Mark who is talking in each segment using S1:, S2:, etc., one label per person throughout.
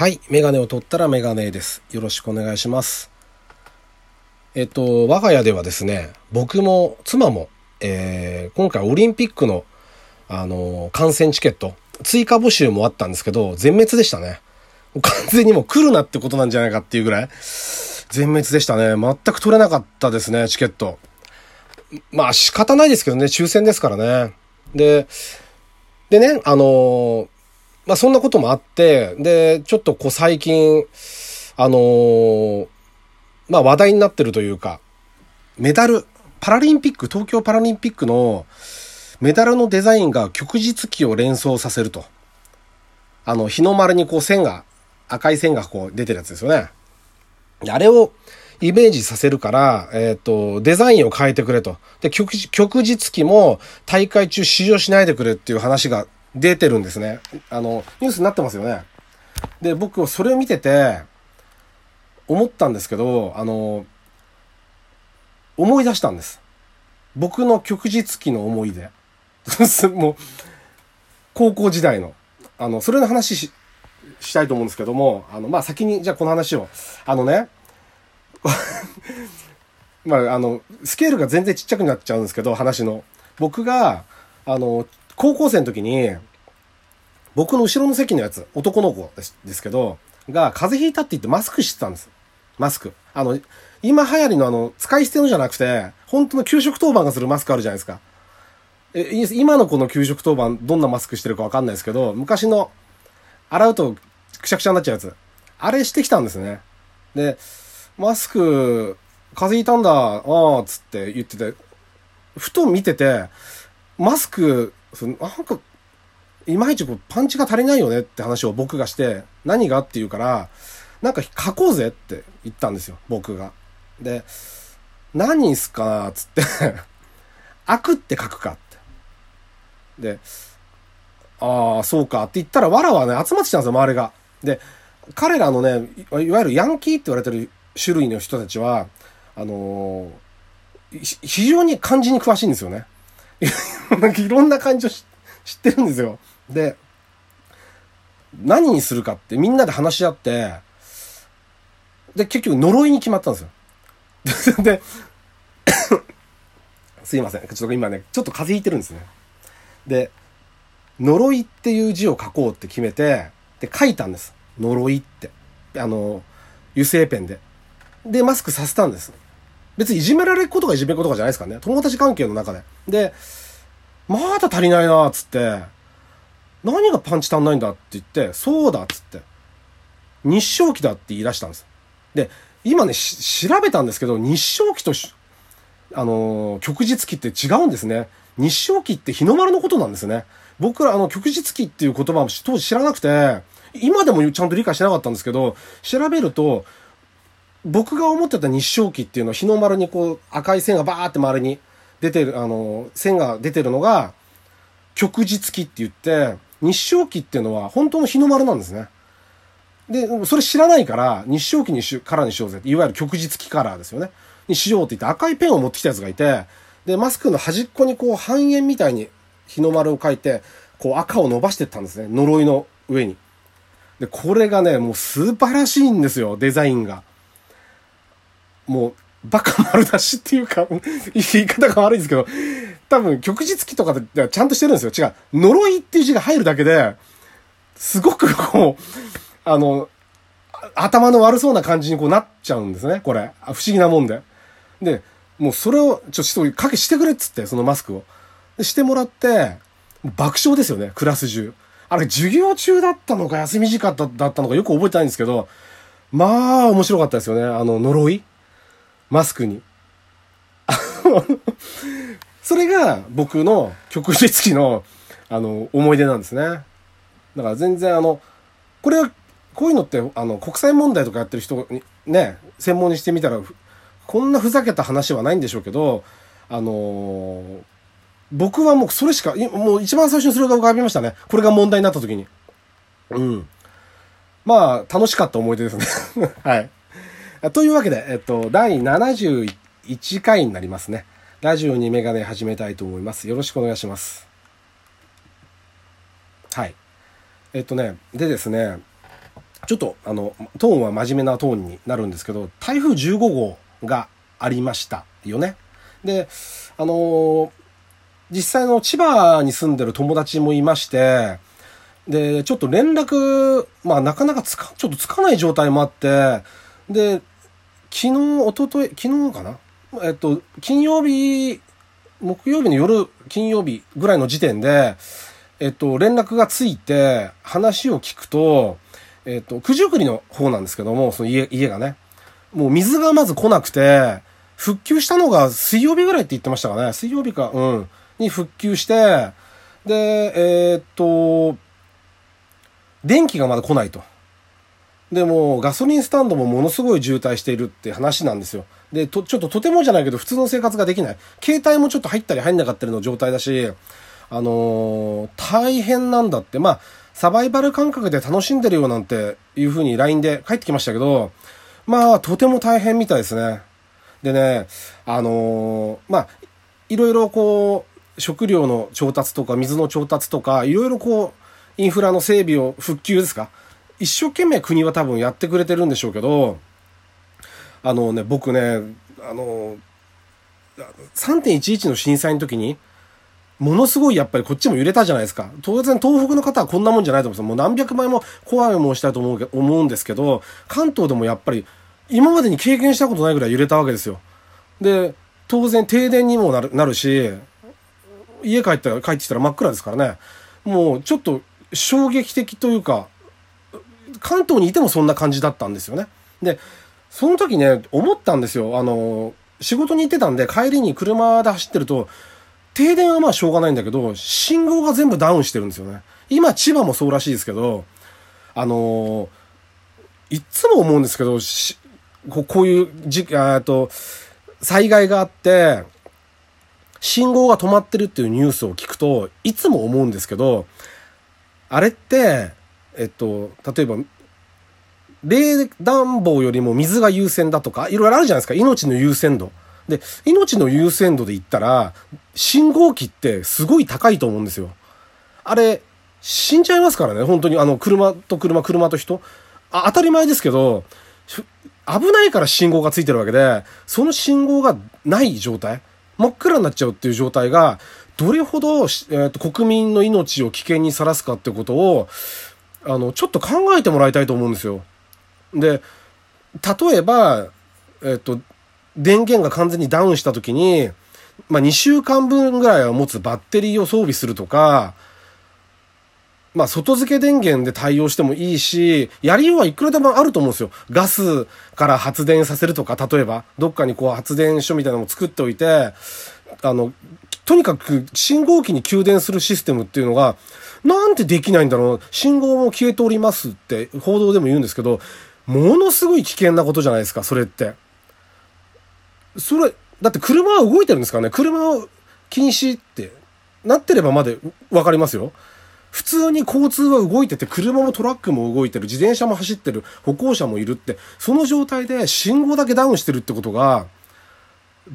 S1: はい。メガネを取ったらメガネです。よろしくお願いします。えっと、我が家ではですね、僕も妻も、えー、今回オリンピックの、あのー観戦チケット、追加募集もあったんですけど、全滅でしたね。完全にもう来るなってことなんじゃないかっていうぐらい、全滅でしたね。全く取れなかったですね、チケット。まあ仕方ないですけどね、抽選ですからね。で、でね、あのーまあそんなこともあって、で、ちょっとこう最近、あのーまあ話題になってるというか、メダル、パラリンピック、東京パラリンピックのメダルのデザインが旭日旗を連想させると。あの、日の丸にこう線が、赤い線がこう出てるやつですよね。あれをイメージさせるから、えっ、と、デザインを変えてくれと。で、旭日旗も大会中使用しないでくれっていう話が出てるんですね。あの、ニュースになってますよね。で、僕は、それを見てて、思ったんですけど、あの、思い出したんです。僕の旭日旗の思い出。もう、高校時代の。あの、それの話し、したいと思うんですけども、あの、まあ、先に、じゃあこの話を。あのね、まあ、あの、スケールが全然ちっちゃくなっちゃうんですけど、話の。僕が、あの、高校生の時に、僕の後ろの席のやつ、男の子ですけど、が、風邪ひいたって言ってマスクしてたんです。マスク。あの、今流行りのあの、使い捨てのじゃなくて、本当の給食当番がするマスクあるじゃないですか。え、今の子の給食当番、どんなマスクしてるかわかんないですけど、昔の、洗うとくしゃくしゃになっちゃうやつ。あれしてきたんですね。で、マスク、風邪ひいたんだ、ああ、つって言ってて、ふと見てて、マスク、そのなんか、いまいちパンチが足りないよねって話を僕がして、何がって言うから、なんか書こうぜって言ったんですよ、僕が。で、何すかな、つって、悪って書くかって。で、ああ、そうかって言ったら、わらわね、集まってきたんですよ、周りが。で、彼らのね、いわゆるヤンキーって言われてる種類の人たちは、あのー非常に漢字に詳しいんですよね。なんかいろんな漢字を知ってるんですよ。で、何にするかってみんなで話し合って、で、結局呪いに決まったんですよ。で、すいません。ちょっと今ね、ちょっと風邪ひいてるんですね。で、呪いっていう字を書こうって決めて、で、書いたんです。呪いって。あの、油性ペンで。で、マスクさせたんです。別にいじめられることがいじめることかじゃないですかね。友達関係の中で。で、まだ足りないなっつって、何がパンチ足んないんだって言って、そうだっつって、日照期だって言い出したんです。で、今ね、調べたんですけど、日照期と、あのー、旭日期って違うんですね。日照期って日の丸のことなんですね。僕ら、あの、旭日期っていう言葉も当時知らなくて、今でもちゃんと理解してなかったんですけど、調べると、僕が思ってた日照期っていうのは日の丸にこう赤い線がバーって周りに出てる、あの、線が出てるのが、旭日期って言って、日照期っていうのは本当の日の丸なんですね。で、それ知らないから、日照期にしカラーにしようぜって、いわゆる旭日期カラーですよね。にしようって言って赤いペンを持ってきたやつがいて、で、マスクの端っこにこう半円みたいに日の丸を書いて、こう赤を伸ばしてったんですね。呪いの上に。で、これがね、もう素晴らしいんですよ、デザインが。もう、バカ丸出しっていうか、言い方が悪いんですけど、多分、旭日記とかでちゃんとしてるんですよ。違う。呪いっていう字が入るだけで、すごくこう、あの、頭の悪そうな感じにこうなっちゃうんですね、これ。不思議なもんで。で、もうそれを、ちょっと一人かけしてくれっつって、そのマスクを。してもらって、爆笑ですよね、クラス中。あれ、授業中だったのか、休み時間だったのかよく覚えてないんですけど、まあ、面白かったですよね、あの、呪いマスクに。それが僕の旭日記の、あの、思い出なんですね。だから全然あの、これは、こういうのって、あの、国際問題とかやってる人に、ね、専門にしてみたら、こんなふざけた話はないんでしょうけど、あのー僕はもうそれしか、もう一番最初にそれが浮かびましたね。これが問題になった時に。うん。まあ、楽しかった思い出ですね。はい。というわけで、えっと、第71回になりますね。ラジオにメガネ始めたいと思います。よろしくお願いします。はい。えっとね、でですね、ちょっと、あの、トーンは真面目なトーンになるんですけど、台風15号がありましたよね。で、あのー、実際の千葉に住んでる友達もいまして、で、ちょっと連絡、まあなかなかつか、ちょっとつかない状態もあって、で、昨日、おととい、昨日かな？えっと、金曜日、木曜日の夜、金曜日ぐらいの時点で、えっと、連絡がついて、話を聞くと、えっと、九十九里の方なんですけども、その家、家がね。もう水がまず来なくて、復旧したのが水曜日ぐらいって言ってましたかね。水曜日か、うん。に復旧して、で、えー、っと、電気がまだ来ないと。でも、ガソリンスタンドもものすごい渋滞しているって話なんですよ。で、と、ちょっととてもじゃないけど、普通の生活ができない。携帯もちょっと入ったり入んなかったりの状態だし、あのー、大変なんだって。まあ、サバイバル感覚で楽しんでるよなんていう風に LINE で帰ってきましたけど、まあ、とても大変みたいですね。でね、あのー、まあ、いろいろこう、食料の調達とか水の調達とか、いろいろこう、インフラの整備を復旧ですか？一生懸命国は多分やってくれてるんでしょうけど、あのね、僕ね、あの、3.11の震災の時に、ものすごいやっぱりこっちも揺れたじゃないですか。当然東北の方はこんなもんじゃないと思うんですよ。もう何百倍も怖い思いしたいと思う思うんですけど、関東でもやっぱり今までに経験したことないぐらい揺れたわけですよ。で、当然停電にもなるなるし、家帰ったら、帰ってきたら真っ暗ですからね。もうちょっと衝撃的というか、関東にいてもそんな感じだったんですよね。で、その時ね、思ったんですよ。あの、仕事に行ってたんで帰りに車で走ってると、停電はまあしょうがないんだけど、信号が全部ダウンしてるんですよね。今、千葉もそうらしいですけど、あのいつも思うんですけど、ここういうじ、えと、災害があって、信号が止まってるっていうニュースを聞くと、いつも思うんですけど、あれって、えっと、例えば、冷暖房よりも水が優先だとか、いろいろあるじゃないですか。命の優先度。で、命の優先度で言ったら、信号機ってすごい高いと思うんですよ。あれ、死んじゃいますからね。本当に、あの、車と車、車と人。あ当たり前ですけど、危ないから信号がついてるわけで、その信号がない状態、真っ暗になっちゃうっていう状態が、どれほど、えーと、と国民の命を危険にさらすかってことを、あの、ちょっと考えてもらいたいと思うんですよ。で、例えば、えっ、と、電源が完全にダウンした時に、まあ、2週間分ぐらいは持つバッテリーを装備するとか、まあ、外付け電源で対応してもいいし、やりようはいくらでもあると思うんですよ。ガスから発電させるとか、例えば、どっかにこう発電所みたいなのを作っておいて、あの、とにかく信号機に給電するシステムっていうのが、なんてできないんだろう。信号も消えておりますって報道でも言うんですけど、ものすごい危険なことじゃないですか、それって。それ、だって車は動いてるんですからね。車を禁止ってなってればまでわかりますよ。普通に交通は動いてて、車もトラックも動いてる、自転車も走ってる、歩行者もいるって、その状態で信号だけダウンしてるってことが、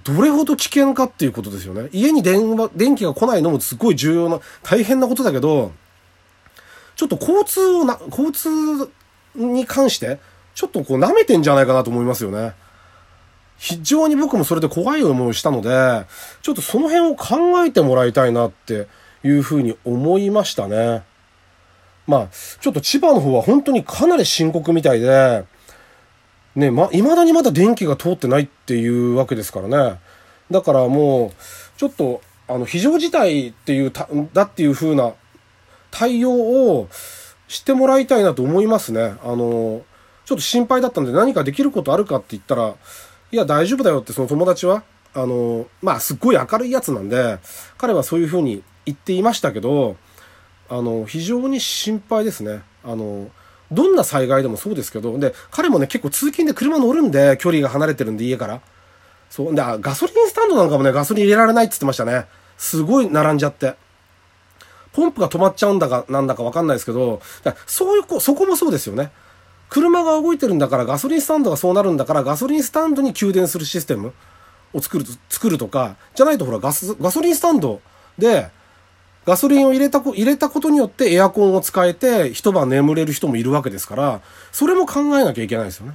S1: どれほど危険かっていうことですよね。家に電話、電気が来ないのもすごい重要な、大変なことだけど、ちょっと交通をな、交通に関して、ちょっとこう舐めてんじゃないかなと思いますよね。非常に僕もそれで怖い思いをしたので、ちょっとその辺を考えてもらいたいなっていうふうに思いましたね。まあ、ちょっと千葉の方は本当にかなり深刻みたいで、ね、ま、未だにまだ電気が通ってないっていうわけですからね。だからもう、ちょっと、あの、非常事態っていうた、だっていう風な対応をしてもらいたいなと思いますね。あの、ちょっと心配だったんで何かできることあるかって言ったら、いや、大丈夫だよってその友達は、あの、まあ、すっごい明るいやつなんで、彼はそういう風に言っていましたけど、あの、非常に心配ですね。あの、どんな災害でもそうですけど、で、彼もね、結構通勤で車乗るんで、距離が離れてるんで、家から。そう。で、ガソリンスタンドなんかもね、ガソリン入れられないって言ってましたね。すごい並んじゃって。ポンプが止まっちゃうんだか、なんだかわかんないですけど、そういうこ、そこもそうですよね。車が動いてるんだからガソリンスタンドがそうなるんだからガソリンスタンドに給電するシステムを作る、作るとか、じゃないとほらガス、ガソリンスタンドでガソリンを入れたこ、入れたことによってエアコンを使えて一晩眠れる人もいるわけですから、それも考えなきゃいけないですよね。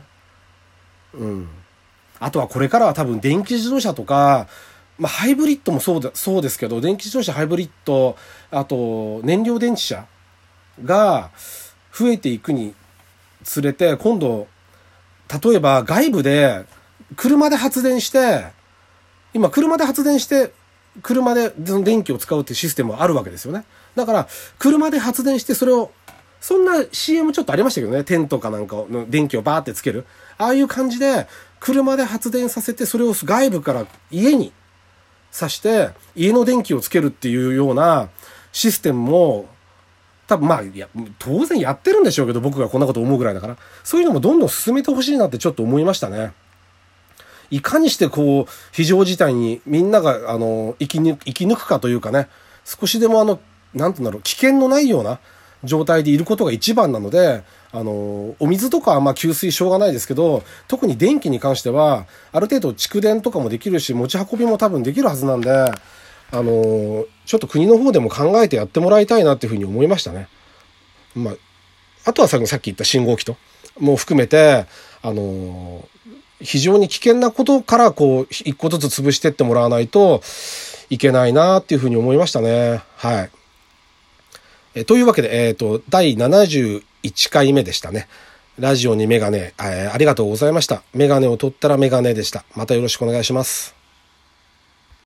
S1: うん。あとはこれからは多分電気自動車とか、まあ、ハイブリッドもそうだ、そうですけど、電気自動車、ハイブリッド、あと、燃料電池車が増えていくにつれて、今度、例えば外部で車で発電して、今車で発電して車で電気を使うっていうシステムはあるわけですよね。だから、車で発電してそれを、そんな CM ちょっとありましたけどね、テントかなんかの電気をバーってつける。ああいう感じで、車で発電させて、それを外部から家にさして、家の電気をつけるっていうようなシステムも、多分まあ、いや、当然やってるんでしょうけど、僕がこんなこと思うぐらいだから、そういうのもどんどん進めてほしいなってちょっと思いましたね。いかにしてこう、非常事態にみんなが、あの、生き抜く、生き抜くかというかね、少しでもあの、なんてうんだろう、危険のないような状態でいることが一番なので、あの、お水とかはまあ給水しょうがないですけど、特に電気に関しては、ある程度蓄電とかもできるし、持ち運びも多分できるはずなんで、あの、ちょっと国の方でも考えてやってもらいたいなっていうふうに思いましたね。まあ、あとはさっき言った信号機と、もう含めて、あの、非常に危険なことからこう、一個ずつ潰してってもらわないといけないなっていうふうに思いましたね。はい。えというわけで、えっ、ー、と、第71回目でしたね。ラジオにメガネ、えー、ありがとうございました。メガネを取ったらメガネでした。またよろしくお願いします。